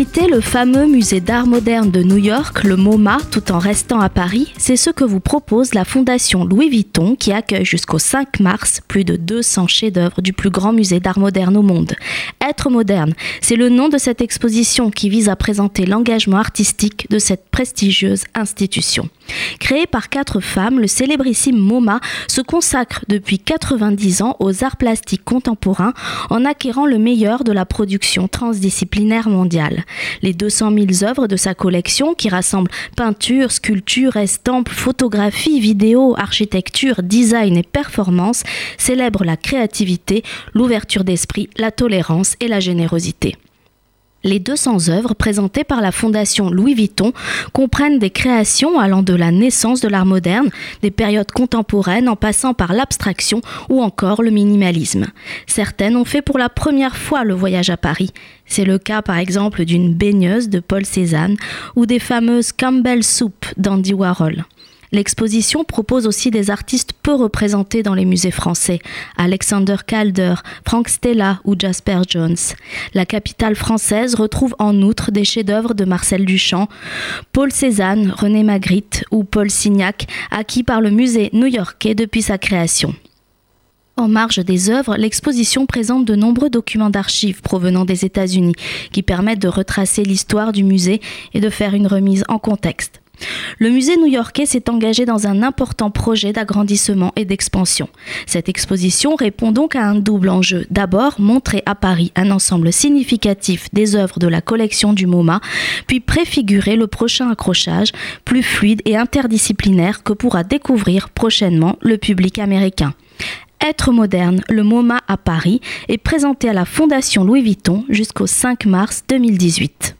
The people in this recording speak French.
Visiter le fameux musée d'art moderne de New York, le MoMA, tout en restant à Paris, c'est ce que vous propose la Fondation Louis Vuitton qui accueille jusqu'au 5 mars plus de 200 chefs-d'œuvre du plus grand musée d'art moderne au monde. Être moderne, c'est le nom de cette exposition qui vise à présenter l'engagement artistique de cette prestigieuse institution. Créé par quatre femmes, le célébrissime MoMA se consacre depuis 90 ans aux arts plastiques contemporains en acquérant le meilleur de la production transdisciplinaire mondiale. Les 200 000 œuvres de sa collection, qui rassemblent peinture, sculpture, estampes, photographie, vidéo, architecture, design et performance, célèbrent la créativité, l'ouverture d'esprit, la tolérance et la générosité. Les 200 œuvres présentées par la Fondation Louis Vuitton comprennent des créations allant de la naissance de l'art moderne, des périodes contemporaines en passant par l'abstraction ou encore le minimalisme. Certaines ont fait pour la première fois le voyage à Paris. C'est le cas par exemple d'une baigneuse de Paul Cézanne ou des fameuses Campbell Soup d'Andy Warhol. L'exposition propose aussi des artistes peu représentés dans les musées français, Alexander Calder, Frank Stella ou Jasper Jones. La capitale française retrouve en outre des chefs-d'œuvre de Marcel Duchamp, Paul Cézanne, René Magritte ou Paul Signac, acquis par le musée new-yorkais depuis sa création. En marge des œuvres, l'exposition présente de nombreux documents d'archives provenant des États-Unis qui permettent de retracer l'histoire du musée et de faire une remise en contexte. Le musée new-yorkais s'est engagé dans un important projet d'agrandissement et d'expansion. Cette exposition répond donc à un double enjeu. D'abord, montrer à Paris un ensemble significatif des œuvres de la collection du MoMA, puis préfigurer le prochain accrochage, plus fluide et interdisciplinaire que pourra découvrir prochainement le public américain. Être moderne, le MoMA à Paris, est présenté à la Fondation Louis Vuitton jusqu'au 5 mars 2018.